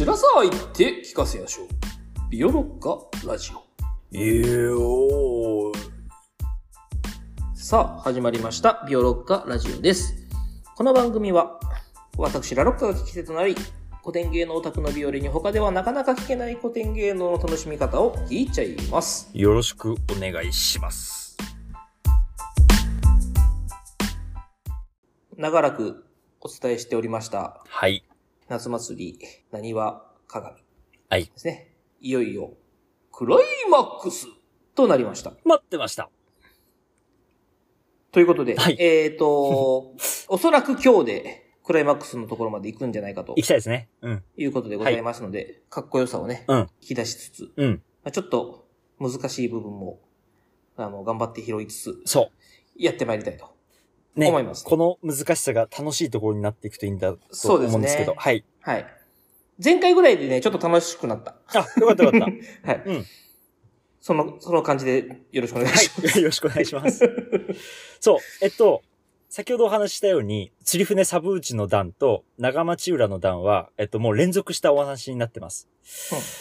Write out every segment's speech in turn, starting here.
白さ言って聞かせやしょう。ビオロッカラジオ。ええおー。さあ、始まりました。ビオロッカラジオです。この番組は、私、ラロッカが聞き手となり、古典芸能オタクのビオレに他ではなかなか聞けない古典芸能の楽しみ方を聞いちゃいます。よろしくお願いします。長らくお伝えしておりました、はい。夏祭り、なにわ鏡はいで。すね。いよいよ、クライマックスとなりました。待ってました。ということで、はいえっ、と、おそらく今日で、クライマックスのところまで行くんじゃないかと行きたいですね。うん。いうことでございますので、かっこよさをね、うん。引き出しつつ、うん。まあちょっと難しい部分も、あの、頑張って拾いつつ、そやってまいりたいと。う。ね。思いますこの難しさが楽しいところになっていくといいんだと思うんですけど。はい。はい。前回ぐらいでね、ちょっと楽しくなった。あ、よかったよかった。はい。うん。その、その感じでよろしくお願いします。はい。よろしくお願いします。そう。えっと、先ほどお話ししたように、釣り船サブウチの段と長町浦の段は、えっと、もう連続したお話になってます。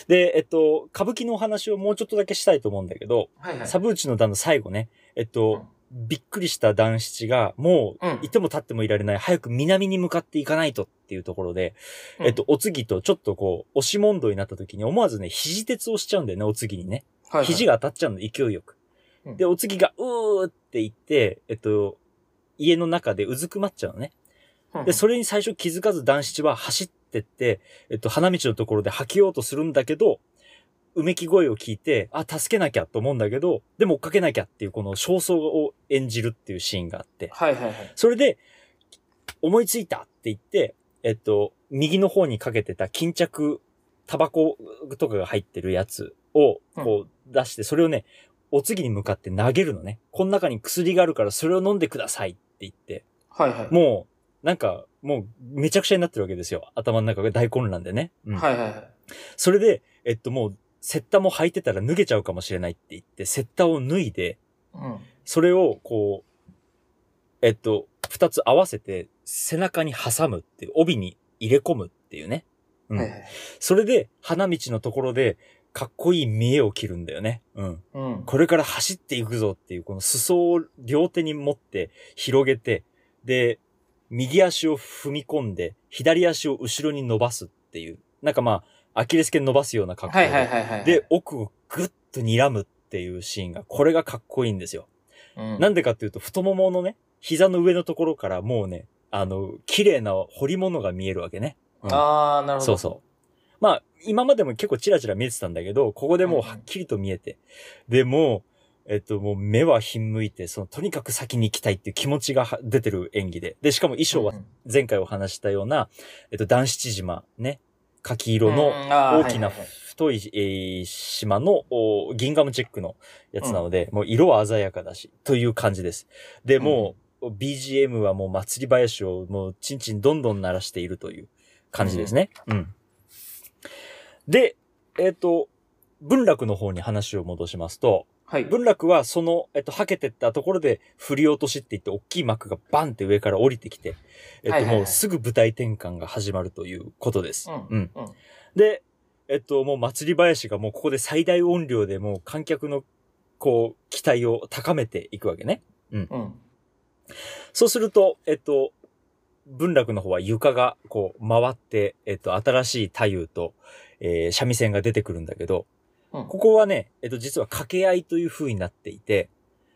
で、えっと、歌舞伎のお話をもうちょっとだけしたいと思うんだけど、はいはい。サブウチの段の最後ね、えっと、びっくりした男七が、もう、うんいても立ってもいられない、早く南に向かっていかないとっていうところで、うんえっと、お次とちょっとこう、押し問答になった時に思わずね、肘鉄をしちゃうんだよね、お次にね。はいはい肘が当たっちゃうの、勢いよく。うんで、お次が、うーって言って、えっと、家の中でうずくまっちゃうのね。うんで、それに最初気づかず男七は走ってって、えっと、花道のところで吐きようとするんだけど、うめき声を聞いて、あ、助けなきゃと思うんだけど、でも追っかけなきゃっていうこの焦燥を演じるっていうシーンがあって、はいはいはい。それで、思いついたって言って、えっと、右の方にかけてた巾着、タバコとかが入ってるやつを、こう出して、それをね、お次に向かって投げるのね。この中に薬があるからそれを飲んでくださいって言って、はいはい。もう、なんか、もう、めちゃくちゃになってるわけですよ。頭の中が大混乱でね。うんはいはいはい。それで、えっと、もう、セッタも履いてたら脱げちゃうかもしれないって言って、セッタを脱いで、うん。それを、こう、えっと、二つ合わせて、背中に挟むっていう、帯に入れ込むっていうね。うん。はいはい。それで、花道のところで、かっこいい見栄を切るんだよね。うん。うん。これから走っていくぞっていう、この裾を両手に持って広げて、で、右足を踏み込んで、左足を後ろに伸ばすっていう、なんかまあ、アキレス腱伸ばすような格好で、はいはいはいはい。で、、奥をぐっと睨むっていうシーンが、これがかっこいいんですよ。うん、なんでかっていうと、太もものね、膝の上のところからもうね、あの、綺麗な彫り物が見えるわけね。うんあー、なるほど。そうそう。まあ、今までも結構チラチラ見えてたんだけど、ここでもうはっきりと見えて。で、もう、えっと、もう目はひんむいて、その、とにかく先に行きたいっていう気持ちがは出てる演技で。で、しかも衣装はうん前回お話ししたような、えっと、男七島、ね、柿色の大きな太い、えー島のおギンガムチェックのやつなので、もう色は鮮やかだし、という感じです。で、もう、BGM はもう祭り林をもうチンチンどんどん鳴らしているという感じですね。うん。で、えっ、と、文楽の方に話を戻しますと、はい。文楽はその、えっと、はけてったところで振り落としって言って、大きい幕がバンって上から降りてきて、えっと、はいはいはいもうすぐ舞台転換が始まるということです。うん。うん。うん。で、えっと、もう祭り林がもうここで最大音量でもう観客の、こう、期待を高めていくわけね。うん。そうすると、えっと、文楽の方は床がこう回って、えっと、新しい太夫と、えー三味線が出てくるんだけど、うん。ここはね、えっと、実は掛け合いという風になっていて、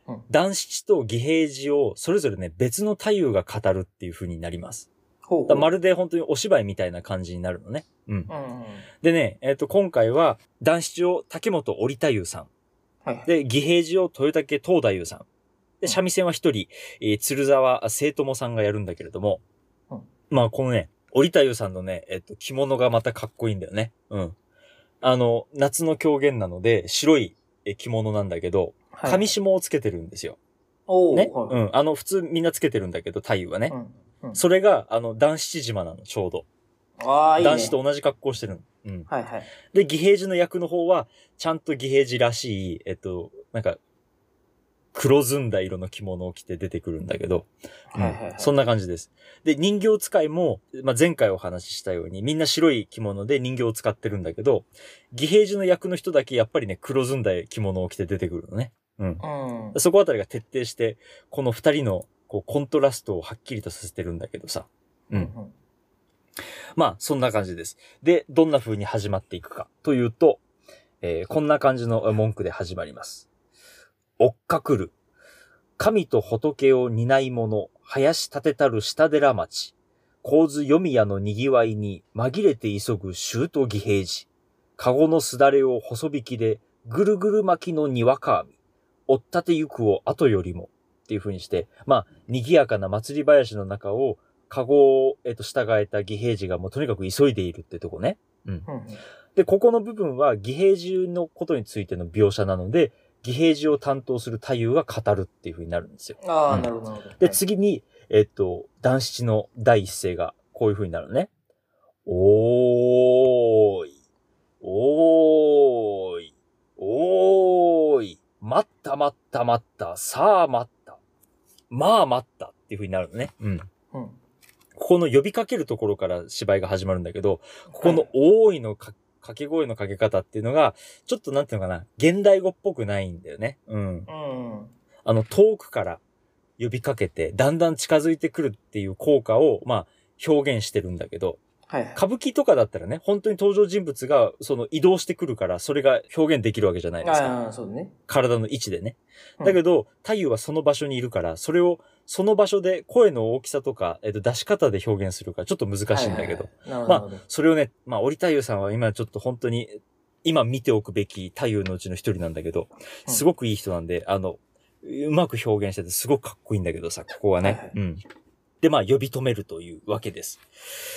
うん男七と義平寺をそれぞれね、別の太夫が語るっていう風になります。ほうほうまるで本当にお芝居みたいな感じになるのね。うん。うんうん。でね、えっと、今回は男七を竹本織太夫さん。はい。で、義平寺を豊竹東太夫さん。で、三味線は一人、えー鶴沢聖友さんがやるんだけれども、うんまあ、このね、織太夫さんのね、えっと、着物がまたかっこいいんだよね。うん。あの、夏の狂言なので、白いえ着物なんだけど、はい上下をつけてるんですよ。おーね。はいうん。あの、普通みんなつけてるんだけど、太夫はね。うん。うんそれが、あの、男七島なの、ちょうど。ああ、いいね。男子と同じ格好してるの。うん。はいはい。で、義平寺の役の方は、ちゃんと義平寺らしい、えっと、なんか、黒ずんだ色の着物を着て出てくるんだけど、そんな感じです。で、人形使いも、まあ、前回お話ししたように、みんな白い着物で人形を使ってるんだけど、義平寺の役の人だけやっぱりね、黒ずんだ着物を着て出てくるのね。うん。うん。そこあたりが徹底して、この二人のこうコントラストをはっきりとさせてるんだけどさ。うん。うん。まあ、そんな感じです。で、どんな風に始まっていくかというと、えーこんな感じの文句で始まります。追っかくる。神と仏を担い者、林立てたる下寺町。構図読み屋の賑わいに紛れて急ぐ周と義平寺。籠のすだれを細引きで、ぐるぐる巻きのにわか網。追っ立てゆくを後よりも。っていう風にして、まあ、賑やかな祭り林の中を、カゴを、えっと、従えた義平寺がもうとにかく急いでいるってとこね。うん。うん。で、ここの部分は義平寺のことについての描写なので、義平寺を担当する太夫が語るっていう風になるんですよ。ああ、うんなるほど。で、次に、えっと、男七の第一声がこういう風になるのね。おーい、おーい、おーい、待った待った待った、さあ待った。まあ待ったっていう風になるのね。うん。うん。ここの呼びかけるところから芝居が始まるんだけど、ここの多いのか掛け声のかけ方っていうのが、ちょっとなんていうのかな、現代語っぽくないんだよね。うん。うん。あの、遠くから呼びかけて、だんだん近づいてくるっていう効果を、まあ、表現してるんだけど、はいはい。歌舞伎とかだったらね、本当に登場人物が、その移動してくるから、それが表現できるわけじゃないですか。ああ、そうだね。体の位置でね。うんだけど、太夫はその場所にいるから、それを、その場所で声の大きさとか、えっと、出し方で表現するから、ちょっと難しいんだけど。はいはいはい。なるまあそれをね、まあ、折太夫さんは今ちょっと本当に、今見ておくべき太夫のうちの一人なんだけど、うんすごくいい人なんで、あの、うまく表現しててすごくかっこいいんだけどさ、ここはね。はいはいうん。で、まあ、呼び止めるというわけです。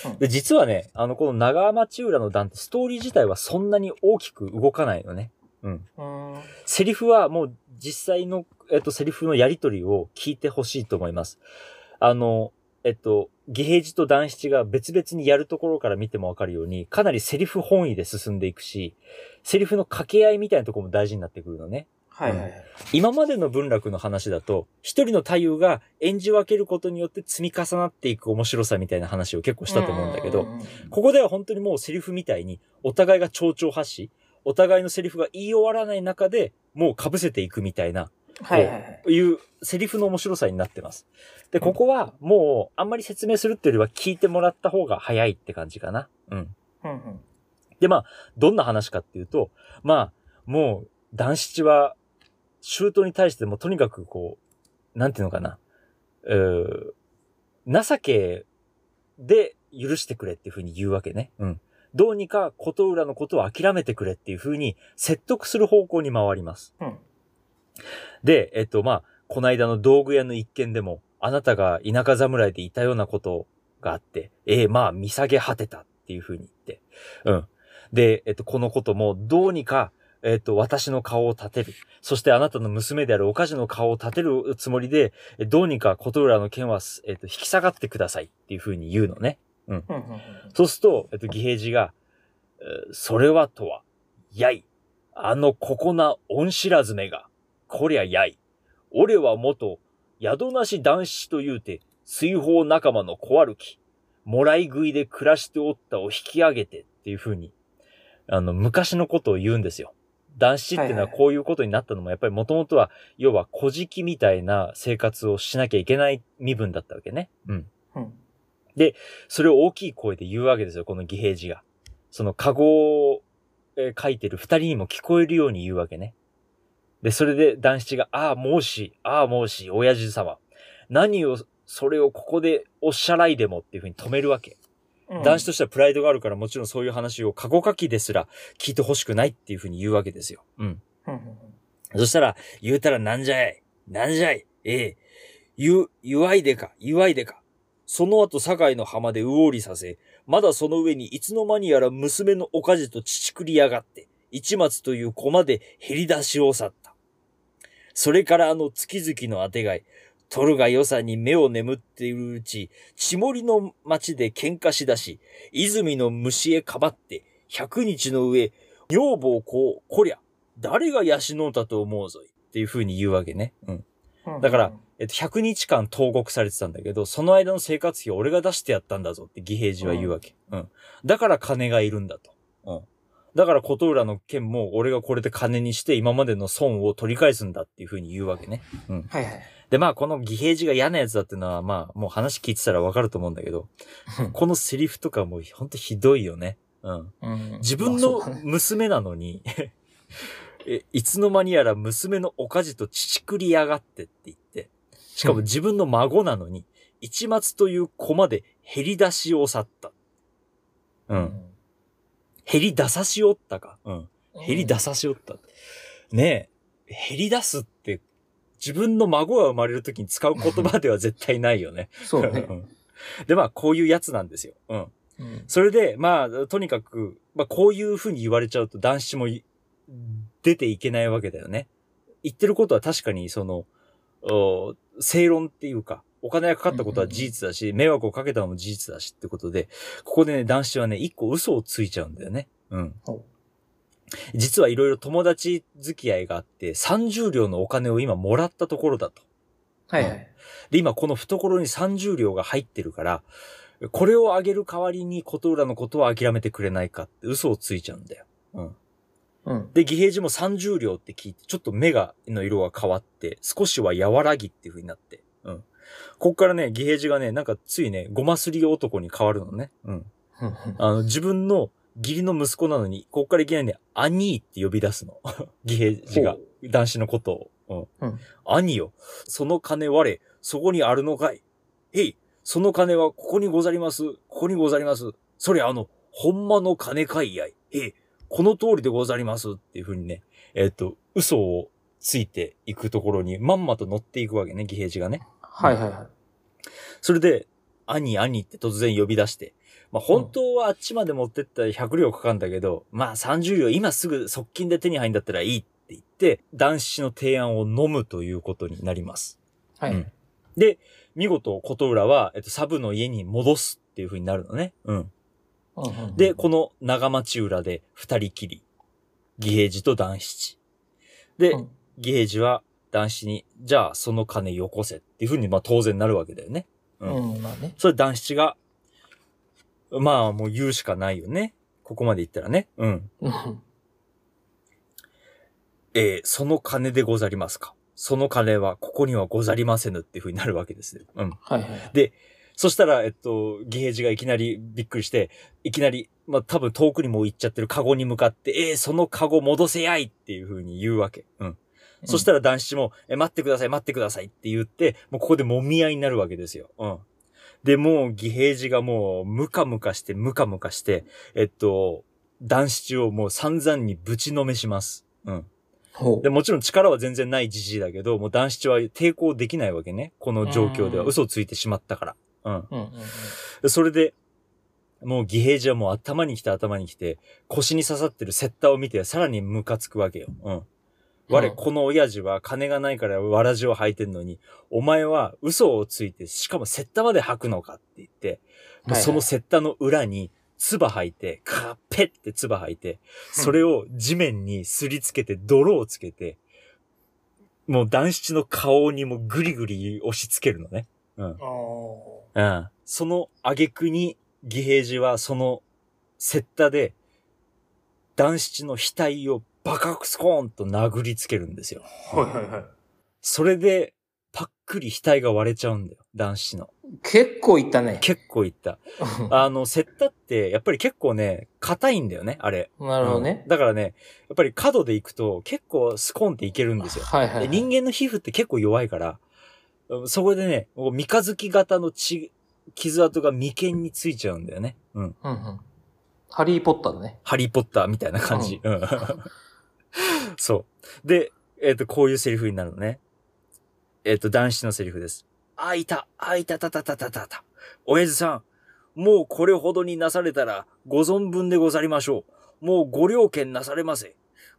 うんで、実はね、あの、この長町浦の段ってストーリー自体はそんなに大きく動かないのね。うん。うん。セリフはもう実際の、えっと、セリフのやりとりを聞いてほしいと思います。あの、えっと、義平寺と団七が別々にやるところから見てもわかるように、かなりセリフ本位で進んでいくし、セリフの掛け合いみたいなところも大事になってくるのね。はいはいはい。今までの文楽の話だと、一人の太夫が演じ分けることによって積み重なっていく面白さみたいな話を結構したと思うんだけど、うんうんうんここでは本当にもうセリフみたいに、お互いが蝶々発し、お互いのセリフが言い終わらない中で、もう被せていくみたいな、はいはいはい。いうセリフの面白さになってます。で、ここはもう、あんまり説明するっていうよりは聞いてもらった方が早いって感じかな。うん。うんうん。で、まあ、どんな話かっていうと、まあ、もう、男七は、シュートに対してもとにかくこう、なんていうのかな、うー情けで許してくれっていうふうに言うわけね。うん。どうにか琴浦のことを諦めてくれっていうふうに説得する方向に回ります。うん。で、えっと、まあ、この間の道具屋の一件でも、あなたが田舎侍でいたようなことがあって、ええまあ、見下げ果てたっていうふうに言って、うん。で、えっと、このことも、どうにか、えっと、私の顔を立てる。そしてあなたの娘であるおかじの顔を立てるつもりで、えどうにか琴浦の剣は、えっと、引き下がってくださいっていうふうに言うのね。うん。そうすると、えっと、義平寺が、えーそれはとは、やい。あのここな恩知らずめが、こりゃやい。俺は元、宿なし男子と言うて、水泡仲間の小歩き。もらい食いで暮らしておったを引き上げてっていう風に、あの、昔のことを言うんですよ。男子っていうのはこういうことになったのも、やっぱりもともとは、要は小敷みたいな生活をしなきゃいけない身分だったわけね。うん。うん。それを大きい声で言うわけですよ、この義平寺が。その、カゴを、えー書いてる二人にも聞こえるように言うわけね。で、それで男七が、ああ、もうし、ああ、もうし、親父様。何を、それをここでおっしゃらいでもっていうふうに止めるわけ。うん男子としてはプライドがあるからもちろんそういう話をカゴ書きですら聞いてほしくないっていうふうに言うわけですよ。うん。そしたら、言うたらなんじゃいなんじゃいええ。ゆ、ゆわいでか、ゆわいでか。その後、堺の浜でうおりさせ、まだその上にいつの間にやら娘のおかじと乳くりやがって、一松という駒で減り出しを去った。それからあの月々のあてがい、取るが良さに目を眠っているうち、血盛りの町で喧嘩しだし、泉の虫へかばって、百日の上、女房こう、こりゃ、誰が養うたと思うぞい。っていう風に言うわけね。うん。だから、えっと、100日間投獄されてたんだけど、その間の生活費を俺が出してやったんだぞって義平次は言うわけ。うん。だから金がいるんだと。うん。だから琴浦の件も俺がこれで金にして今までの損を取り返すんだっていうふうに言うわけね。うん。はいはい。で、まあ、この義平次が嫌なやつだっていうのは、まあ、もう話聞いてたらわかると思うんだけど、このセリフとかもうほんとひどいよね。うん。うん自分の娘なのに、え、いつの間にやら娘のおかじと乳くりやがってって言って、しかも自分の孫なのに、一末という駒で減り出しを去った。う。。うん減り出さしおったか。うん。減り出さしおった。ねえ、減り出すって、自分の孫が生まれるときに使う言葉では絶対ないよね。そうね。んで、まあ、こういうやつなんですよ。うん。うんそれで、まあ、とにかく、まあ、こういう風に言われちゃうと男子もい出ていけないわけだよね。言ってることは確かに、その、お正論っていうか、お金がかかったことは事実だし、迷惑をかけたのも事実だしってことで、ここでね、男子はね、一個嘘をついちゃうんだよね。うん。実はいろいろ友達付き合いがあって、30両のお金を今もらったところだと。はいはい。で、今この懐に30両が入ってるから、これをあげる代わりに琴浦のことは諦めてくれないかって嘘をついちゃうんだよ。うん。うん。で、義平寺も30両って聞いて、ちょっと目が、の色が変わって、少しは和らぎっていう風になって。うん。こっからね、義平寺がね、なんかついね、ごますり男に変わるのね。うん。あの、自分の義理の息子なのに、こっからいきなりね、兄って呼び出すの。義平寺がほ、男子のことを。うん。うん兄よ、その金我、そこにあるのかい。へい、その金はここにござります。ここにござります。それあの、ほんまの金かいやい。へい、この通りでござります。っていう風にね、えっ、と、嘘をついていくところに、まんまと乗っていくわけね、義平寺がね。はいはいはい。それで、兄、兄って突然呼び出して、まあ本当はあっちまで持ってったら100両かかるんだけど、まあ30両今すぐ側近で手に入んだったらいいって言って、男子の提案を飲むということになります。はい。うんで、見事、琴浦は、えっと、サブの家に戻すっていう風になるのね。うん。で、この長町浦で二人きり。義平寺と男七。で、うん義平寺は男子に、じゃあその金よこせっていう風に、まあ当然なるわけだよね。うんうん、まあね。それ男七が、まあもう言うしかないよね。ここまで言ったらね。うん。うんえーその金でござりますか。その金はここにはござりませぬっていう風になるわけですよ。うん。はいはい。で、そしたら、えっと、義平寺がいきなりびっくりして、いきなり、まあ、多分遠くにもう行っちゃってるカゴに向かって、えー、そのカゴ戻せやいっていう風に言うわけ。うん。そしたら男子も、え、待ってください、待ってくださいって言って、もうここで揉み合いになるわけですよ。うん。で、もう義平寺がもう、ムカムカして、ムカムカして、えっと、男子をもう散々にぶちのめします。うん。ほうで、もちろん力は全然ないじじいだけど、もう男子は抵抗できないわけね。この状況ではうん嘘をついてしまったから。うん。うんうんうん。でそれで、もう義平寺はもう頭に来て頭に来て、腰に刺さってるセッターを見てさらにムカつくわけよ。うん。我、うんこの親父は金がないからわらじを履いてんのに、お前は嘘をついて、しかもセッタまで履くのかって言って、もうそのセッタの裏に、唾吐いて、カッペって唾吐いて、それを地面にすりつけて、泥をつけて、もう男子の顔にもぐりぐり押し付けるのね。うん。あうん。その挙句に、義平寺はその、セッタで、男七の額をバカスコーンと殴りつけるんですよ。あ。はいはいはい。それで、パックリ額が割れちゃうんだよ。男子の。結構いったね。結構いった。あの、セッタって、やっぱり結構ね、硬いんだよね、あれ。なるほどねうん。だからね、やっぱり角で行くと、結構スコーンっていけるんですよ。はいはいはい。で人間の皮膚って結構弱いから、うんそこでね、三日月型の血、傷跡が眉間についちゃうんだよね。うん。うんうん。ハリーポッターだね。ハリーポッターみたいな感じ。うん。そう。で、えっ、と、こういうセリフになるのね。えっ、と、男子のセリフです。あ、いた、あ、いたたたたたたた。親父さん、もうこれほどになされたら、ご存分でござりましょう。もうご了見なされませ。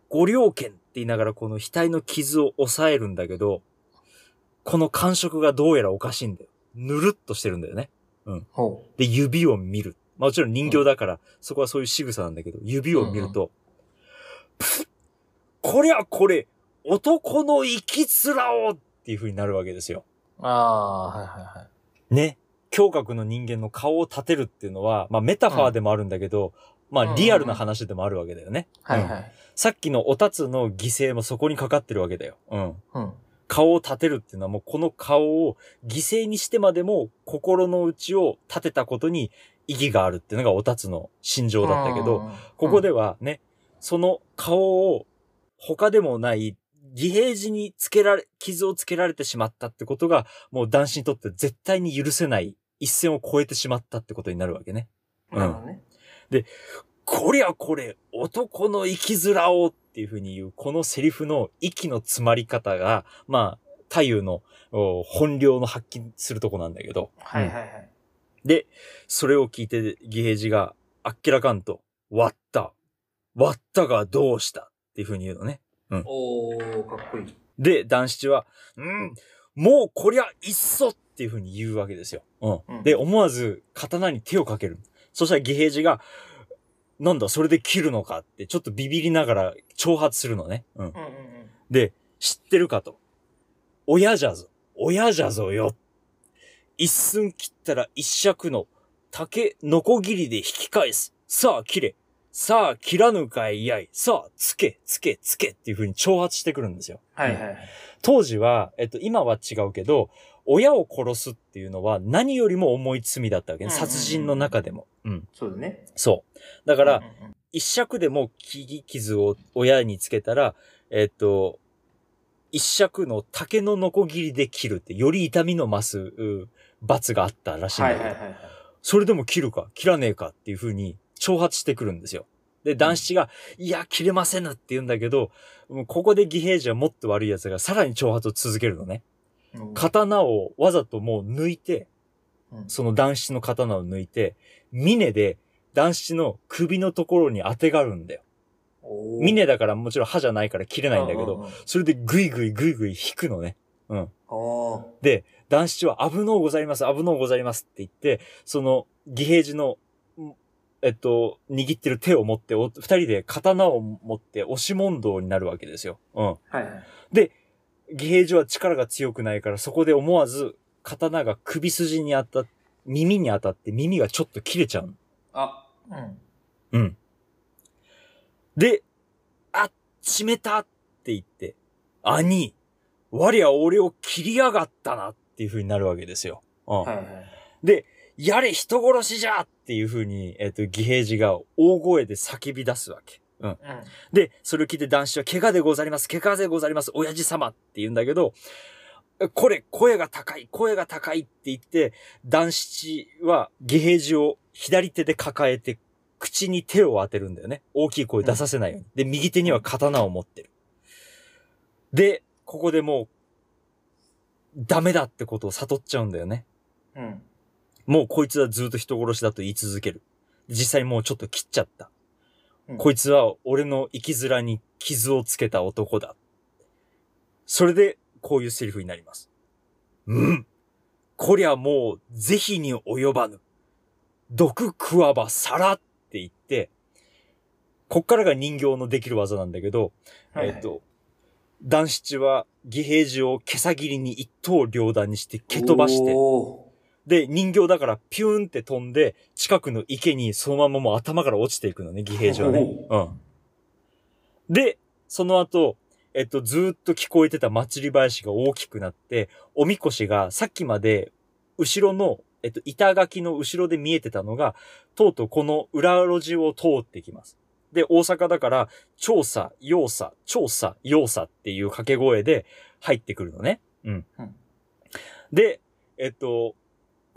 ご了見って言いながらこの額の傷を抑えるんだけど、この感触がどうやらおかしいんだよ。ぬるっとしてるんだよね。ほで、指を見る。もちろん人形だから、そこはそういう仕草なんだけど、指を見ると、プッこりゃこれ、男の生き面をっていう風になるわけですよ。ああ、はいはいはい。ね。胸郭の人間の顔を立てるっていうのは、まあメタファーでもあるんだけど、まあリアルな話でもあるわけだよね。うんはいはい。さっきのおたつの犠牲もそこにかかってるわけだよ。うん。うん。顔を立てるっていうのはもうこの顔を犠牲にしてまでも心の内を立てたことに意義があるっていうのがおたつの心情だったけど、ここではね、その顔を他でもない義平寺につけられ、傷をつけられてしまったってことがもう男子にとって絶対に許せない一線を越えてしまったってことになるわけね。なるほどね。こりゃこれ、男の生き面をっていうふうに言う、このセリフの息の詰まり方が、まあ、太夫のお本領の発揮するとこなんだけど。はいはいはい。で、それを聞いて、義平寺が、あっけらかんと、割った。割ったがどうしたっていうふうに言うのね。おー、かっこいい。で、男七は、うん、もうこりゃいっそっていうふうに言うわけですよ。うん。うんで、思わず刀に手をかける。そしたら義平寺が、なんだ、それで切るのかって、ちょっとビビりながら挑発するのね。うん。うんうんうん。で、知ってるかと。親じゃぞ。親じゃぞよ。一寸切ったら一尺の竹のこぎりで引き返す。さあ切れ。さあ切らぬかいやい。さあつけ、つけ、つけっていう風に挑発してくるんですよ。はいはいはい。当時は、えっと、今は違うけど、親を殺すっていうのは何よりも重い罪だったわけね。殺人の中でも。うん。そうだね。そう。だか、から一尺でも切り傷を親につけたら、えっと、一尺の竹のノコギリで切るって、より痛みの増すう罰があったらしいんだけど、はいはいはいはい。それでも切るか、切らねえかっていう風に挑発してくるんですよ。で、男子が、いや、切れませぬって言うんだけど、ここで義平次はもっと悪い奴がさらに挑発を続けるのね。うん刀をわざともう抜いて、うんその男子の刀を抜いて、峰で男子の首のところに当てがるんだよ。峰だからもちろん刃じゃないから切れないんだけど、それでぐいぐいぐいぐい引くのね。うん。で、男子は危のうございます、危のうございますって言って、その義平次の、んえっと、握ってる手を持って、お二人で刀を持って押し問答になるわけですよ。うん。はいはい。義平次は力が強くないから、そこで思わず刀が首筋に当たっ耳に当たって耳がちょっと切れちゃうの。あ、うん。うん。で、あ、しめたって言って、兄、我は俺を切りやがったなっていう風になるわけですよ。うん。はいはい。で、やれ人殺しじゃっていう風に、えっ、と、義平次が大声で叫び出すわけ。うん。うん。で、それを聞いて男子は、怪我でござります、怪我でござります、親父様って言うんだけど、これ、声が高い、声が高いって言って、男子は義平次を左手で抱えて、口に手を当てるんだよね。大きい声出させないように。で、右手には刀を持ってる。で、ここでもう、ダメだってことを悟っちゃうんだよね。うん。もうこいつはずっと人殺しだと言い続ける。実際もうちょっと切っちゃった。うんこいつは俺の生き面に傷をつけた男だ。それで、こういうセリフになります。うん。こりゃもう、是非に及ばぬ。毒食わば皿って言って、こっからが人形のできる技なんだけど、はいえっ、と、男七は義平次を毛さ切りに一刀両断にして蹴飛ばして、おで、人形だからピューンって飛んで、近くの池にそのままもう頭から落ちていくのね、義平次はね。うん。で、その後、えっと、ずーっと聞こえてた祭り林が大きくなって、おみこしがさっきまで、後ろの、えっと、板垣の後ろで見えてたのが、とうとうこの裏路地を通ってきます。で、大阪だから、調査、要査、調査、要査っていう掛け声で入ってくるのね。うん。うんで、えっと、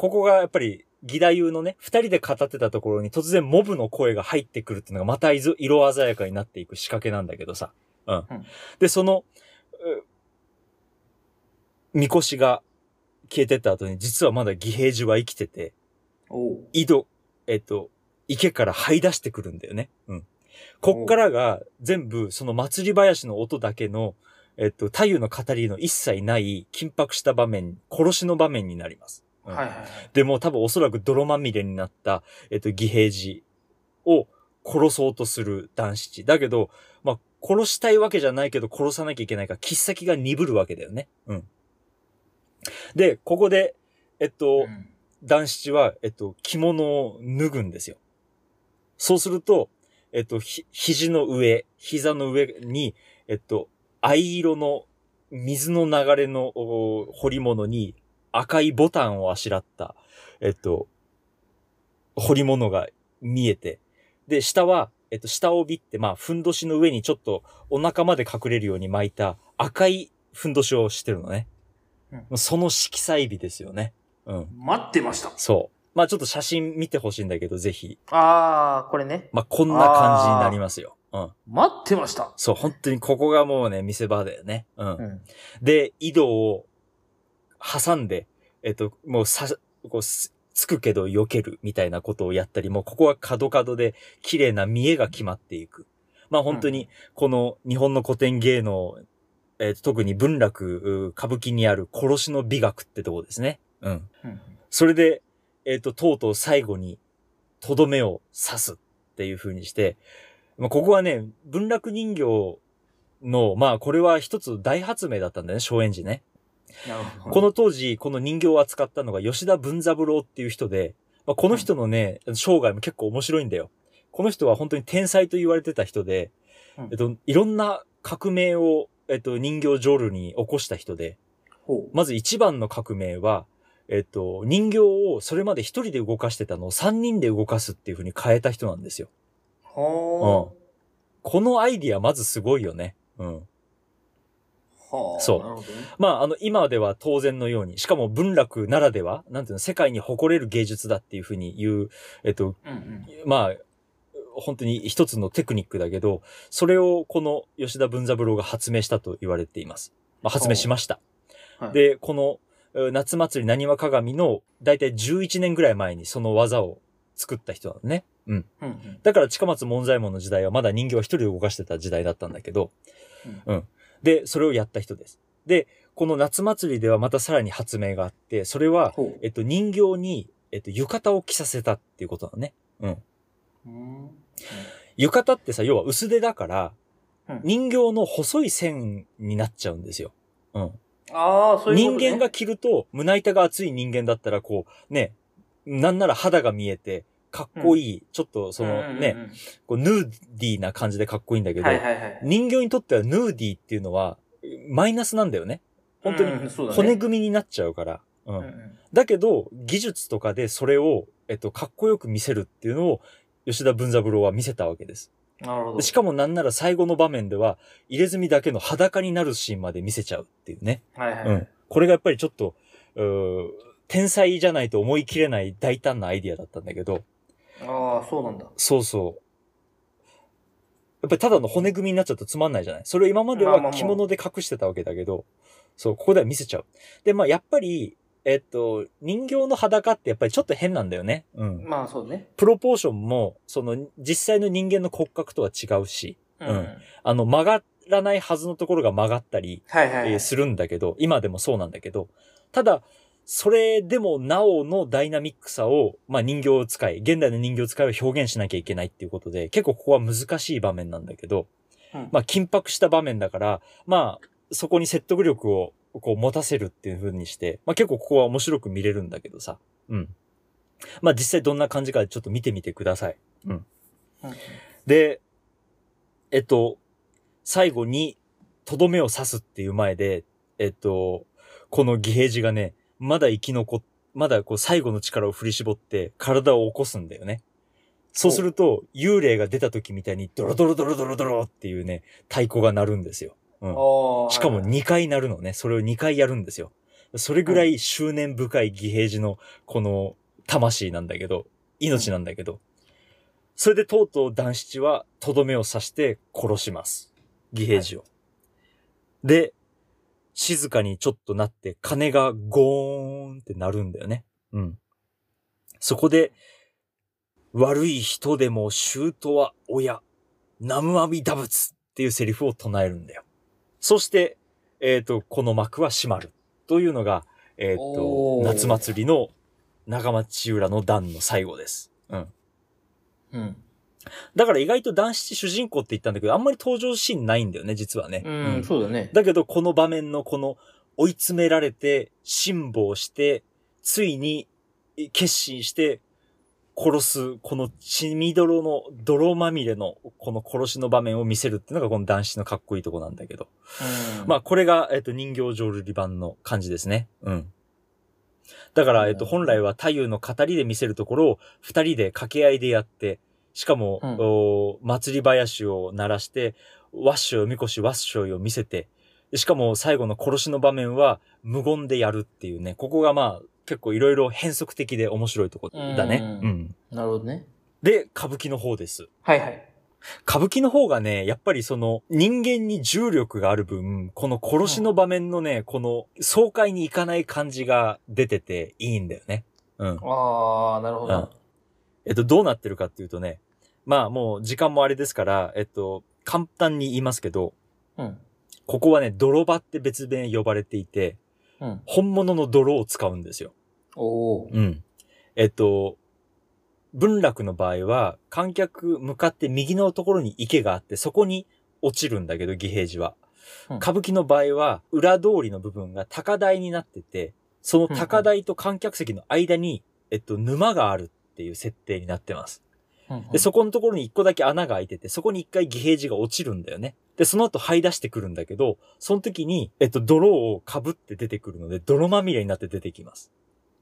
ここがやっぱり、義太夫のね、二人で語ってたところに突然モブの声が入ってくるっていうのがまた色色鮮やかになっていく仕掛けなんだけどさ。うん。うんで、その、うみこしが消えてった後に実はまだ義平次は生きてて、井戸、えっと、池から這い出してくるんだよね。うん。こっからが全部その祭り林の音だけの、えっと、太夫の語りの一切ない緊迫した場面、殺しの場面になります。うんはいはいはい。でも多分おそらく泥まみれになった、えっと、義平次を殺そうとする男七。だけど、まあ、殺したいわけじゃないけど殺さなきゃいけないから、切っ先が鈍るわけだよね。うん。で、ここで、えっと、うん男七は、えっと、着物を脱ぐんですよ。そうすると、えっと、ひ、肘の上、膝の上に、えっと、藍色の水の流れのお彫り物に赤いボタンをあしらった、えっと、彫り物が見えて、で、下は、えっと、下帯って、まあ、ふんどしの上にちょっとお腹まで隠れるように巻いた赤いふんどしをしてるのね。うんその色彩美ですよね。うん。待ってました。そう。まあちょっと写真見てほしいんだけど、ぜひ。あー、これね。まあこんな感じになりますよ。うん。待ってました。そう、本当にここがもうね、見せ場だよね。うん。うん。で、井戸を挟んで、えっと、もうさ、こうす、つくけど避けるみたいなことをやったり、もうここは角角で綺麗な見えが決まっていく。まあ本当に、この日本の古典芸能、えっと特に文楽、う歌舞伎にある殺しの美学ってとこですね。うん。うんそれで、えっ、と、とうとう最後に、とどめを刺すっていう風にして、まあ、ここはね、文楽人形の、まあ、これは一つ大発明だったんだよね、松園寺ね。この当時、この人形を扱ったのが吉田文三郎っていう人で、まあ、この人のね、生涯も結構面白いんだよ。この人は本当に天才と言われてた人で、うんえっと、いろんな革命を、えっと、人形浄瑠に起こした人で。まず一番の革命は、えっと、人形をそれまで一人で動かしてたのを三人で動かすっていう風に変えた人なんですよ。ほこのアイディアまずすごいよね。うん。う。はあ。そう。まあ、あの、今では当然のように、しかも文楽ならでは、なんていうの、世界に誇れる芸術だっていう風に言う、えっと、うんうん。まあ、本当に一つのテクニックだけど、それをこの吉田文三郎が発明したと言われています。まあ、発明しました。はい、で、この、う夏祭りなにわ鏡の、だいたい11年ぐらい前にその技を作った人なのね。うん。うんうん。だから近松門左衛門の時代はまだ人形は一人で動かしてた時代だったんだけど、うん。で、それをやった人です。で、この夏祭りではまたさらに発明があって、それは。えっと、人形に、えっと、浴衣を着させたっていうことなのね。うん。うん。浴衣ってさ、要は薄手だから、うん人形の細い線になっちゃうんですよ。うん。ああ、そういうこと、ね。人間が着ると、胸板が厚い人間だったら、こう、ね、なんなら肌が見えて、かっこいい、ちょっとそのね、うんうんうんこうヌーディーな感じでかっこいいんだけど、はいはいはい。人形にとってはヌーディーっていうのは、マイナスなんだよね。本当に骨組みになっちゃうから。うんうんうんだけど、技術とかでそれを、えっと、かっこよく見せるっていうのを、吉田文三郎は見せたわけです。なるほど。でしかもなんなら最後の場面では、入れ墨だけの裸になるシーンまで見せちゃうっていうね。はいはい。うん。これがやっぱりちょっと、天才じゃないと思い切れない大胆なアイディアだったんだけど、ああ、そうなんだ。そうそう。やっぱりただの骨組みになっちゃうとつまんないじゃない？それを今までは着物で隠してたわけだけど、そう、ここでは見せちゃう。で、まあやっぱり、えっと、人形の裸ってやっぱりちょっと変なんだよね。うん。まあそうね。プロポーションも、その、実際の人間の骨格とは違うし、うんあの、曲がらないはずのところが曲がったり、はいはい、はい。えーするんだけど、今でもそうなんだけど、ただ、それでもなおのダイナミックさを、まあ人形を使い、現代の人形を使いを表現しなきゃいけないっていうことで、結構ここは難しい場面なんだけど、うんまあ緊迫した場面だから、まあ、そこに説得力をこう持たせるっていう風にして、まあ結構ここは面白く見れるんだけどさ。うん。まあ実際どんな感じかちょっと見てみてください。うん。うんで、えっと、最後に、とどめを刺すっていう前で、えっと、この義平寺がね、まだ生き残っ、まだこう最後の力を振り絞って体を起こすんだよね。そうすると、幽霊が出た時みたいにドロドロドロドロドロっていうね、太鼓が鳴るんですよ。うん。しかもはいはい2回鳴るのね。それを2回やるんですよ。それぐらい執念深い義平寺のこの魂なんだけど、命なんだけど、それでとうとう男七はとどめを刺して殺します。義平寺を。で、静かにちょっとなって鐘がゴーンって鳴るんだよね。うん。そこで、悪い人でも舅は親、ナムアミダ仏っていうセリフを唱えるんだよ。そして、えっ、と、この幕は閉まる。というのが、えっ、ー夏祭りの長町浦の段の最後です。うん。うん。だから意外と男子主人公って言ったんだけど、あんまり登場シーンないんだよね、実はね。うん、そうだね。だけど、この場面のこの追い詰められて、辛抱して、ついに決心して、殺す、この血みどろの、泥まみれの、この殺しの場面を見せるっていうのがこの男子のかっこいいとこなんだけど。うんまあ、これが、えっと、人形浄瑠璃版の感じですね。うん。だから、えっと、本来は太夫の語りで見せるところを、二人で掛け合いでやって、しかも、うんお祭り林を鳴らして、ワッショイ、みこし、ワッショイを見せて、でしかも最後の殺しの場面は無言でやるっていうね、ここがまあ、結構いろいろ変則的で面白いとこだね。ううんん。なるほどね。で、歌舞伎の方です。はいはい。歌舞伎の方がね、やっぱりその人間に重力がある分、この殺しの場面のね、この爽快にいかない感じが出てていいんだよね。うん。ああ、なるほうんど。えっと、どうなってるかっていうとね、まあもう時間もあれですから、えっと、簡単に言いますけど、うん。ここはね、泥場って別名呼ばれていて、うん。本物の泥を使うんですよ。おお。うん。えっと、文楽の場合は、観客向かって右のところに池があって、そこに落ちるんだけど、義平寺は。うん歌舞伎の場合は、裏通りの部分が高台になってて、その高台と観客席の間に、えっと、沼があるっていう設定になってます。で、そこのところに一個だけ穴が開いてて、そこに一回義平寺が落ちるんだよね。で、その後這い出してくるんだけど、その時に、えっと、泥を被って出てくるので、泥まみれになって出てきます。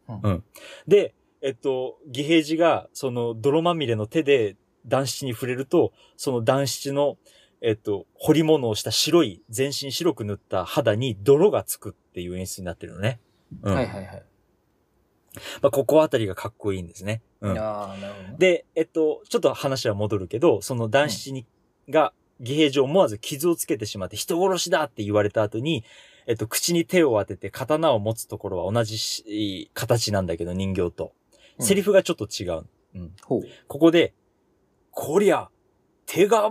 うんうん。で、えっと、義平寺が、その泥まみれの手で男七に触れると、その男七の、えっと、彫り物をした白い、全身白く塗った肌に泥がつくっていう演出になってるのね。うん。はいはいはい。まあ、ここあたりがかっこいいんですね。うん。で、えっと、ちょっと話は戻るけど、その男子に、が、義平寺を思わず傷をつけてしまって人殺しだって言われた後に、えっと、口に手を当てて刀を持つところは同じし形なんだけど、人形と。うんセリフがちょっと違う。うん。ここで、こりゃ、手が回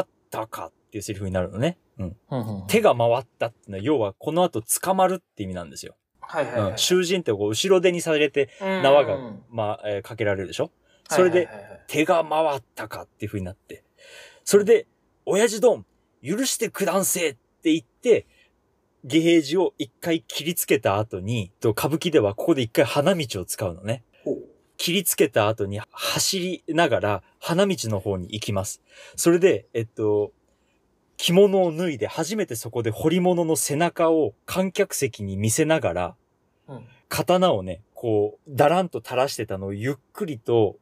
ったかっていうセリフになるのね。うん。うんうん手が回ったってのは、要はこの後捕まるって意味なんですよ。はいはいはい。うん。囚人ってこう、後ろ手にされて、縄がうんまあ、えーかけられるでしょ？それで、手が回ったかっていう風になって。それで、親父どん、許してくだんせって言って、義平寺を一回切りつけた後に、と歌舞伎ではここで一回花道を使うのね。切りつけた後に走りながら花道の方に行きます。それで、えっと、着物を脱いで初めてそこで彫り物の背中を観客席に見せながら、うん。刀をね、こう、だらんと垂らしてたのをゆっくりと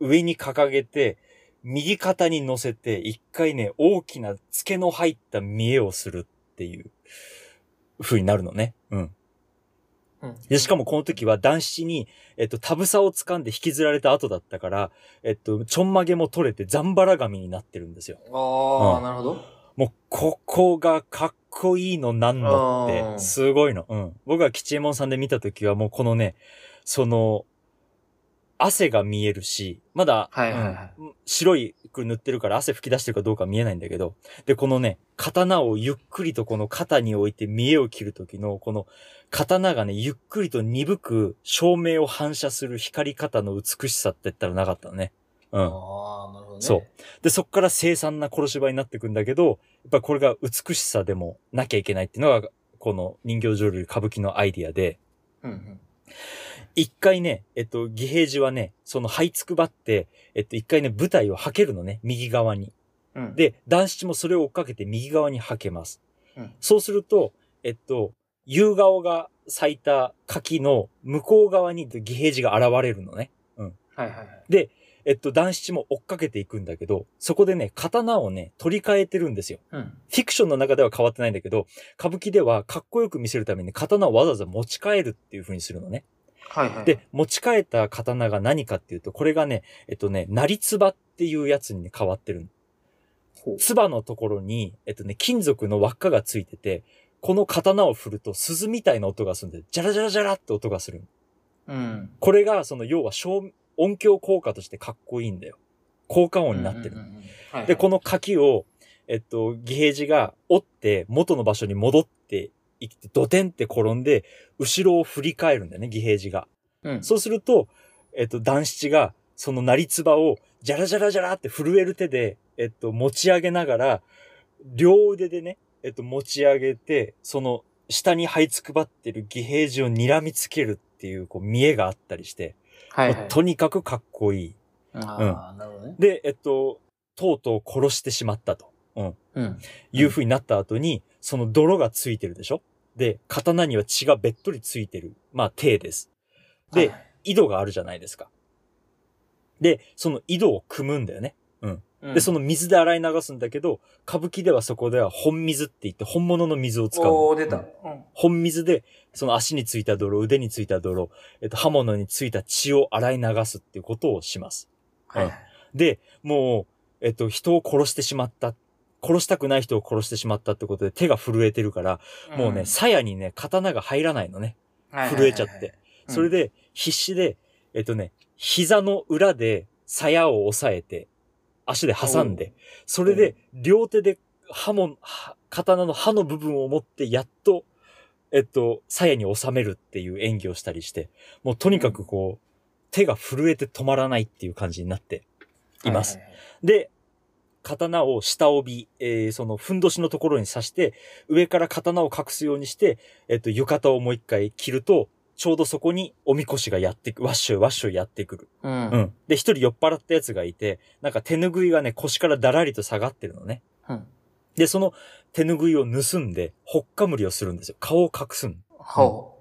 上に掲げて、右肩に乗せて、一回ね、大きな付けの入った見栄をするっていう風になるのね。うん。うん。で、しかもこの時は男子に、えっと、タブサを掴んで引きずられた後だったから、えっと、ちょんまげも取れてザンバラ髪になってるんですよ。ああ、うんなるほど。もう、ここがかっこいいのなんのって、すごいの。うん。僕が吉右衛門さんで見たときはもうこのね、その、汗が見えるし、まだ、はいはいはいうん白いく塗ってるから汗吹き出してるかどうか見えないんだけど、で、このね、刀をゆっくりとこの肩に置いて見栄を切るときの、この刀がね、ゆっくりと鈍く照明を反射する光り方の美しさって言ったらなかったのね。うん。ああ、なるほどね。そう。で、そっから凄惨な殺し場になっていくんだけど、やっぱこれが美しさでもなきゃいけないっていうのが、この人形浄瑠璃歌舞伎のアイディアで、うんうん。一回ね、えっと、義平寺はね、その這いつくばって、えっと、一回ね、舞台をはけるのね、右側に。うん、で、男子もそれを追っかけて右側にはけます。うんそうすると、えっと、夕顔が咲いた柿の向こう側に義平寺が現れるのね。はいはいはい。で、えっと、男子も追っかけていくんだけど、そこでね、刀をね、取り替えてるんですよ。うん。フィクションの中では変わってないんだけど、歌舞伎ではかっこよく見せるために刀をわざわざ持ち替えるっていう風にするのね。はいはい。で、、持ち替えた刀が何かっていうと、これがね、えっとね、なりつばっていうやつにね変わってる。つばのところに、えっとね、金属の輪っかがついてて、この刀を振ると鈴みたいな音がするんで、ジャラジャラジャラって音がするの。うん。これが、その、要は小、音響効果としてかっこいいんだよ。効果音になってる。で、この柿を、えっと、義平寺が折って元の場所に戻っていって、ドテンって転んで、後ろを振り返るんだよね、義平寺が。うん。そうすると、えっと、男七が、そのなりつばを、ジャラジャラジャラって震える手で、えっと、持ち上げながら、両腕でね、えっと、持ち上げて、その、下に這いつくばってる義平寺を睨みつけるっていう、こう、見栄があったりして、はい、もうとにかくかっこいい。ああ、なるほどね。で、えっと、とうとう殺してしまったと。うん。うん。いう風になった後に、その泥がついてるでしょ？で、刀には血がべっとりついてる。まあ、手です。で、はい井戸があるじゃないですか。で、その井戸を汲むんだよね。うんで、その水で洗い流すんだけど、歌舞伎ではそこでは本水って言って本物の水を使うの。おー、出た。うんうん。本水で、その足についた泥、腕についた泥、えっと、刃物についた血を洗い流すっていうことをします。はい。で、もう、えっと、人を殺してしまった。殺したくない人を殺してしまったってことで手が震えてるから、もうね、鞘にね、刀が入らないのね。はい震えちゃって。それ、で、必死で、えっとね、膝の裏で鞘を押さえて、足で挟んで、それで、両手で刃も、は刀の刃の部分を持って、やっと、えっと、鞘に収めるっていう演技をしたりして、もうとにかくこう、手が震えて止まらないっていう感じになっています。はいはいはい。で、刀を下帯、えーその、ふんどしのところに刺して、上から刀を隠すようにして、えっと、浴衣をもう一回着ると、ちょうどそこにおみこしがやってく、わっしょいわっしょいやってくる。う。うんん。で、一人酔っ払ったやつがいて、なんか手ぬぐいがね、腰からだらりと下がってるのね。うん。で、その手ぬぐいを盗んで、ほっかむりをするんですよ。顔を隠すん。ほ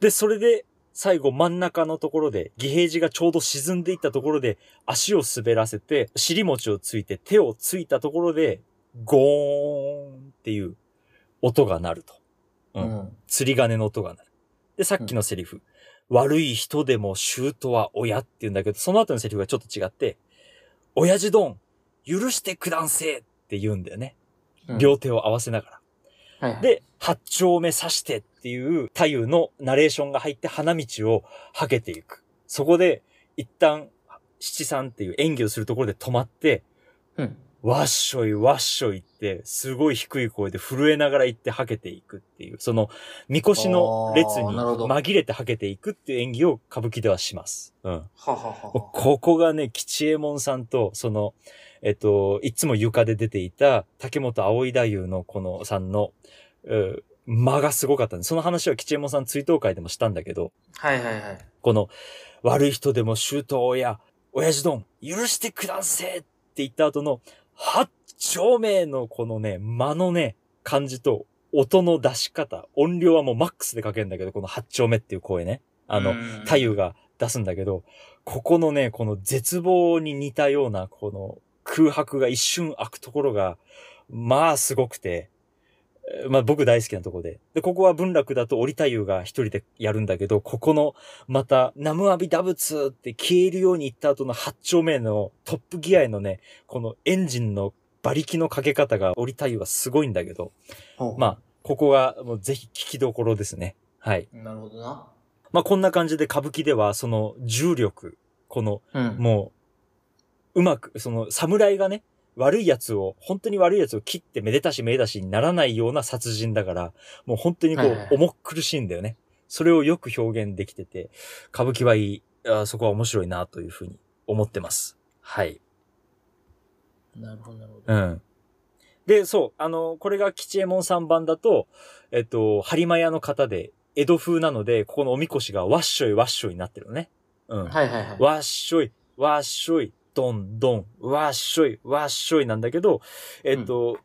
で、それで、最後真ん中のところで、義平寺がちょうど沈んでいったところで、足を滑らせて、尻餅をついて手をついたところで、ゴーンっていう音が鳴ると。う。ううんん。釣り鐘の音が鳴る。で、さっきのセリフ。悪い人でも舅は親って言うんだけど、その後のセリフがちょっと違って、親父どん、許してくだんせって言うんだよね。両手を合わせながら。はいはい、で、八丁目刺してっていう太夫のナレーションが入って花道をはけていく。そこで、一旦、七三っていう演技をするところで止まって、うん。わっしょいわっしょいって、すごい低い声で震えながら行ってはけていくっていう、その、みこしの列に紛れてはけていくっていう演技を歌舞伎ではします。うん。はははは。ここがね、吉右衛門さんと、その、えっと、いつも床で出ていた竹本葵太夫のこのさんの、う間がすごかったんで、その話は吉右衛門さん追悼会でもしたんだけど、はいはいはい。この、悪い人でも周到親、親父どん、許してくだせって言った後の、八丁目のこのね、間のね、感じと、音の出し方、音量はもうマックスでかけるんだけど、この八丁目っていう声ね。あの、うん太夫が出すんだけど、ここのね、この絶望に似たような、この空白が一瞬開くところが、まあすごくて、えーまあ僕大好きなところで。で、ここは文楽だと折太夫が一人でやるんだけど、ここの、また、ナムアビダブツって消えるように行った後の八丁目のトップギアへのね、このエンジンの馬力のかけ方が折太夫はすごいんだけど、まあ、ここがもうぜひ聞きどころですね。はい。なるほどな。まあこんな感じで歌舞伎ではその重力、このうん。もう、うまく、その侍がね、悪い奴を、本当に悪い奴を切ってめでたしめでたしにならないような殺人だから、もう本当にこはいはい、う重苦しいんだよね。それをよく表現できてて、歌舞伎はいい、あそこは面白いなというふうに思ってます。はい。なるほどなるほど。うん。で、そう、あの、これが吉右衛門さん版だと、えっと、播磨屋の方で、江戸風なので、ここのおみこしがわっしょいわっしょいになってるのね。うん。はいはいはい。わっしょい、わっしょい、どんどん、わっしょい、わっしょいなんだけど、えっと、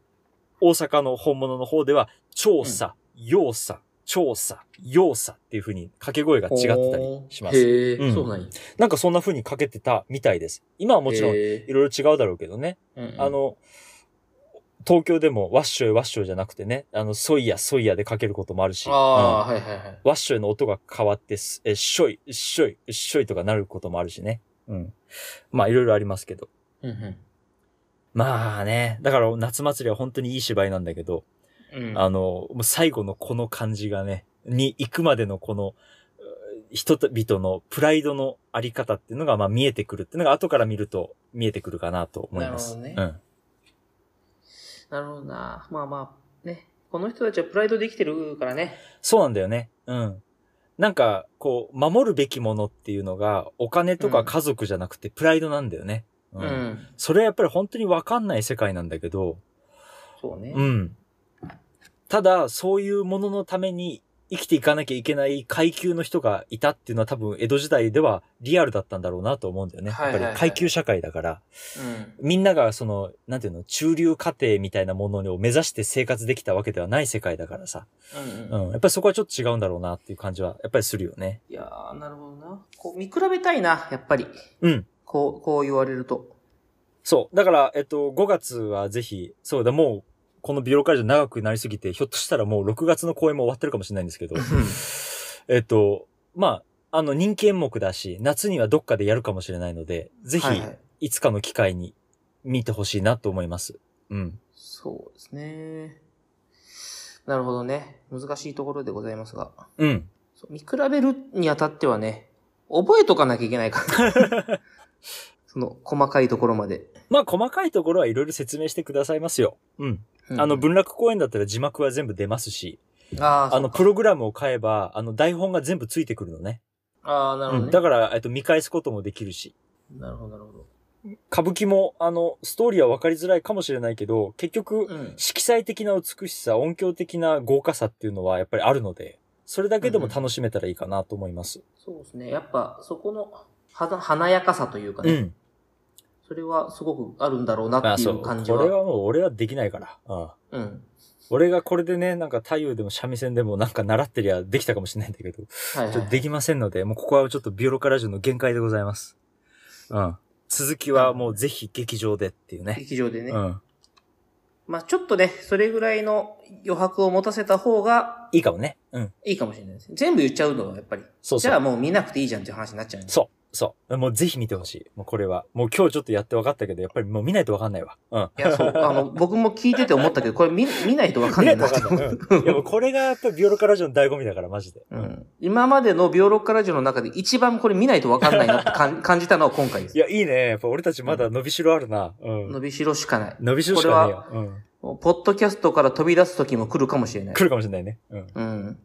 大阪の本物の方では、調査、要査、調査、要査っていう風に掛け声が違ってたりします。へえ、うんそうなんや。なんかそんな風にかけてたみたいです。今はもちろんいろいろ違うだろうけどね。うんうんあの、東京でもワッショイワッショイじゃなくてね、あの、ソイヤソイヤでかけることもあるし、ああ、うんはいはいはい。ワッショイの音が変わってす、え、ショイ、ショイ、ショイとかなることもあるしね。うん。まあ、いろいろありますけど。うんうんまあね、だから夏祭りは本当にいい芝居なんだけど、うん。あの、もう最後のこの感じがね、に行くまでのこの、う人々のプライドのあり方っていうのがまあ見えてくるっていうのが後から見ると見えてくるかなと思います。なるほどうん。なるほどな。まあまあ、ね。この人たちはプライドできてるからね。そうなんだよね。うん。なんか、こう、守るべきものっていうのが、お金とか家族じゃなくて、プライドなんだよね。う。うんん。そそれはやっぱり本当にわかんない世界なんだけど、そうね。うん。ただ、そういうもののために生きていかなきゃいけない階級の人がいたっていうのは多分江戸時代ではリアルだったんだろうなと思うんだよね。はいはいはいやっぱり階級社会だから、うん。みんながその、なんていうの、中流家庭みたいなものを目指して生活できたわけではない世界だからさ。うんうん。うん。やっぱりそこはちょっと違うんだろうなっていう感じは、やっぱりするよね。いやー、なるほどな。こう、見比べたいな、やっぱり。うん。こう、こう言われると。そう。だから、えっと、5月はぜひ、そうだ、もう、このビオロ会場長くなりすぎて、ひょっとしたらもう6月の公演も終わってるかもしれないんですけど、えっと、まあ、あの、人気演目だし、夏にはどっかでやるかもしれないので、ぜひはい、つかの機会に見てほしいなと思います。うん。そうですね。なるほどね。難しいところでございますが。うん。そう見比べるにあたってはね、覚えとかなきゃいけないから。その、細かいところまで。まあ、細かいところはいろいろ説明してくださいますよ。うん。うんあの、文楽公演だったら字幕は全部出ますし、あーあの、プログラムを買えば、あの、台本が全部ついてくるのね。あー、なるほうん。どね。だから、えっと、見返すこともできるし。なるほど、なるほど。歌舞伎も、あの、ストーリーは分かりづらいかもしれないけど、結局、うん。色彩的な美しさ、音響的な豪華さっていうのはやっぱりあるので、それだけでも楽しめたらいいかなと思います。そうですね。やっぱ、そこの、はだ華やかさというかね、うん。それはすごくあるんだろうなっていうう。感じは。これはもう俺はできないから。うん。うん。俺がこれでね、なんか太陽でも三味線でもなんか習ってりゃできたかもしれないんだけど、はい、はい。ちょっとできませんので、もうここはちょっとビオロカラジオの限界でございます。うん。続きはもうぜひ劇場でっていうね。劇場でね。うん。まあちょっとね、それぐらいの余白を持たせた方がいいかもね。うん。いいかもしれないです。全部言っちゃうのはやっぱり。そうそう。じゃあもう見なくていいじゃんっていう話になっちゃうんで。そう。そう。もうぜひ見てほしい。もうこれは。もう今日ちょっとやって分かったけど、やっぱりもう見ないと分かんないわ。うん。いや、そう、あの、僕も聞いてて思ったけど、これ見、見ないとわかんないな見ないと分かんない。うん。いやこれがやっぱりビオロカラジオの醍醐味だから、マジで。うん。今までのビオロッカラジオの中で一番これ見ないとわかんないなって感 感じたのは今回ですい。や、いいね。やっぱ俺たちまだ伸びしろあるな。うん。伸びしろしかない。伸びしろしかねえよ。うん。ポッドキャストから飛び出す時も来るかもしれない来。るかもしれないね。うん。うん。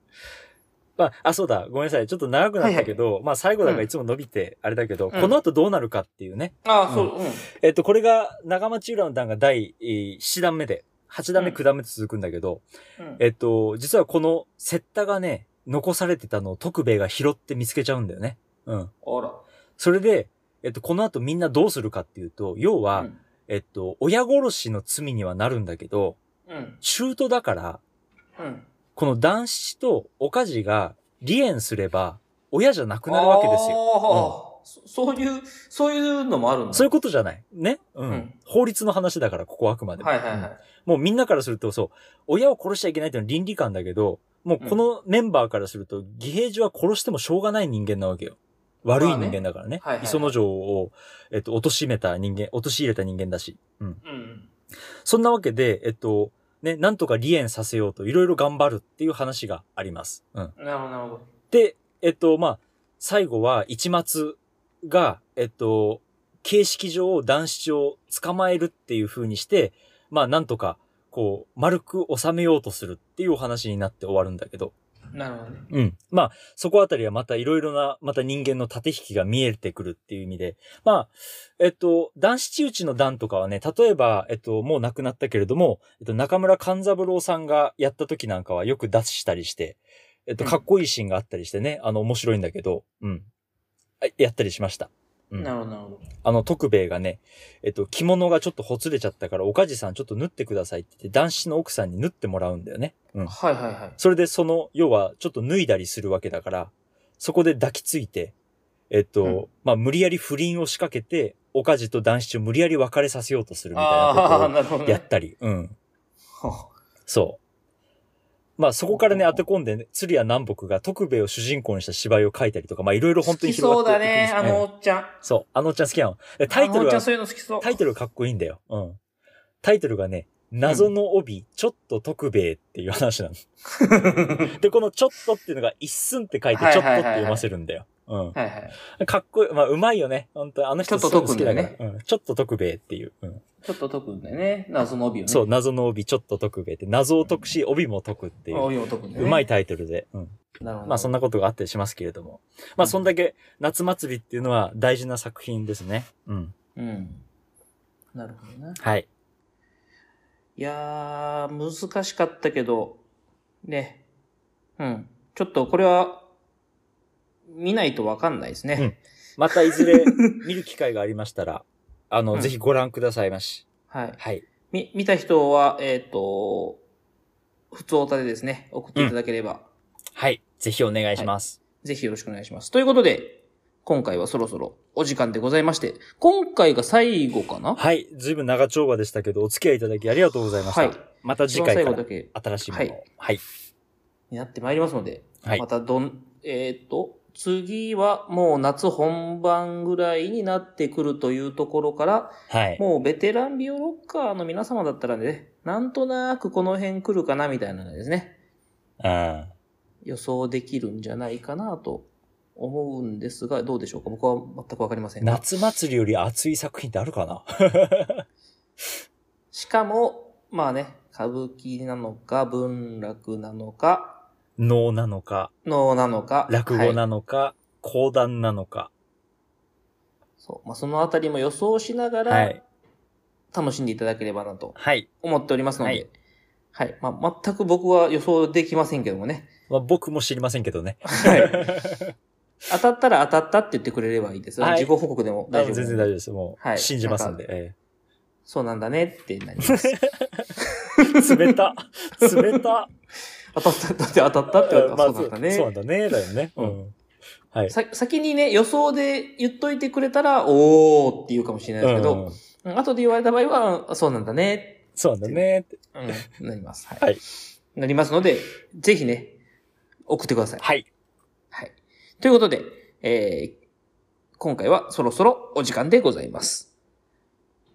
まあ、あ、そうだ。ごめんなさい。ちょっと長くなったけど、まあ最後だからいつも伸びて、あれだけど、うんこの後どうなるかっていうね。ああ、そう、うん。えっと、これが長町浦の段が第えー7弾目で、8段目、うん9段目と続くんだけど、うんえっと、実はこのセッタがね、残されてたのを徳兵衛が拾って見つけちゃうんだよね。うん。あら。それで、えっと、この後みんなどうするかっていうと、要は、うん。えっと、親殺しの罪にはなるんだけど、うん。中途だから、うん。この男子とおかじが離縁すれば、親じゃなくなるわけですよ。よ。そそういう、そういうのもあるんだ。そういうことじゃない。ね、うん、うん法律の話だから、ここはあくまでも。はいはいはいうん。もうみんなからすると、そう、親を殺しちゃいけないっていうのは倫理観だけど、もうこのメンバーからすると、義平寺は殺してもしょうがない人間なわけよ。悪い人間だからね。はいはいはい磯之丞を、えっと、貶めた人間、陥れた人間だし。うん。うん。そんなわけで、えっと、ね、なんとか離縁させようといろいろ頑張るっていう話があります。うん。なるほど、なるほど。で、えっと、まあ、最後は一末が、えっと、形式上男子を捕まえるっていう風にして、まあ、なんとか、こう、丸く収めようとするっていうお話になって終わるんだけど。なるほどね。うん。まあ、そこあたりはまたいろいろな、また人間の縦引きが見えてくるっていう意味で。まあ、えっと、男子中打の段とかはね、例えば、えっと、もう亡くなったけれども、えっと、中村勘三郎さんがやった時なんかはよく出したりして、えっと、うんかっこいいシーンがあったりしてね、あの、面白いんだけど、うん。あやったりしました。うんなるほど、なるほど。あの、徳兵衛がね、えっと、着物がちょっとほつれちゃったから、おかじさんちょっと縫ってくださいって言って、男子の奥さんに縫ってもらうんだよね。うん。はいはいはい。それでその、要は、ちょっと脱いだりするわけだから、そこで抱きついて、えっと、うんまあ、無理やり不倫を仕掛けて、おかじと男子を無理やり別れさせようとするみたいなこ。とをやったり、うん。はそう。まあ、そこからね、当て込んで、ね、鶴屋南北が徳兵衛を主人公にした芝居を書いたりとか、まあ、いろいろ本当に好きそうだ広がっていくんです、ねあのおっちゃん。そう、あのおっちゃん好きなの。でタイトルはあのおっちゃん、そういうの好きそう。タイトルかっこいいんだよ。うん。タイトルがね、謎の帯、ちょっと徳兵衛っていう話なの。で、このちょっとっていうのが一寸って書いて、はいちょっとはいはいはいって読ませるんだよ。うん。はいはい。かっこいい。まあ、うまいよね。本当あの人ちょっと解くんだうん。ちょっと徳兵衛っていう。うん。ちょっと解くんだよね。謎の帯をね。そう、謎の帯、ちょっと徳兵衛って、謎を解くし、帯も解くっていう。帯を解くんだよね。うまいタイトルで。うん。なるほど。まあ、そんなことがあったりしますけれども。まあ、そんだけ、夏祭りっていうのは大事な作品ですね。うん。うん。なるほどね。はい。いやー、難しかったけど、ね。うん。ちょっとこれは、見ないとわかんないですね。うんまたいずれ 見る機会がありましたら、あの、うんぜひご覧くださいまし。はい。はい。み、見た人は、えっ、と、普通おたでですね、送っていただければ、はい。ぜひお願いします。ぜひよろしくお願いします。ということで、今回はそろそろお時間でございまして、今回が最後かな？はい。ずいぶん長丁場でしたけど、お付き合いいただきありがとうございました。はいまた次回から新しいものを。はいはい。になってまいりますので、はいまたどん、えっ、と、次はもう夏本番ぐらいになってくるというところから、はい。もうベテランビオロッカーの皆様だったらね、なんとなくこの辺来るかなみたいなのですね、うん。予想できるんじゃないかなと思うんですが、どうでしょうか？僕は全くわかりませんが。夏祭りより熱い作品ってあるかな？しかも、まあね、歌舞伎なのか、文楽なのか、能なのか、能なのか、落語はいなのか、講談なのか。そう。まあ、そのあたりも予想しながはらい。、楽しんでいただければなとはい。思っておりますので、ははいい。まあ、全く僕は予想できませんけどもね。まあ、僕も知りませんけどね。はい。当たったら当たったって言ってくれればいいですよ。はい自己報告でも大丈夫。全然大丈夫です。もう、はい信じますんで。なんえそうなんだねってなります。え 冷た。冷た。当たった、だって当たったって言われたまあらそうなんだね。そうなんだね。だよね。う。うんはい。さ先にね、予想で言っといてくれたら、おーって言うかもしれないですけど、うんうん後で言われた場合は、そうなんだね、そうなんだね。うん、なります。はい。はいなりますので、ぜひね、送ってください。はい。はい。ということで、えー、今回はそろそろお時間でございます。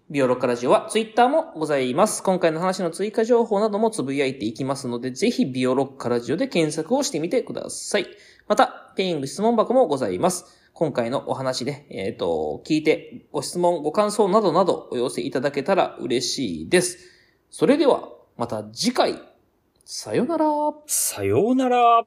ビオロッカラジオはツイッターもございます。今回の話の追加情報などもつぶやいていきますので、ぜひビオロッカラジオで検索をしてみてください。また、ペイング質問箱もございます。今回のお話で、えっ、と、聞いて、ご質問、ご感想などなどお寄せいただけたら嬉しいです。それでは、また次回、さよなら。さようなら。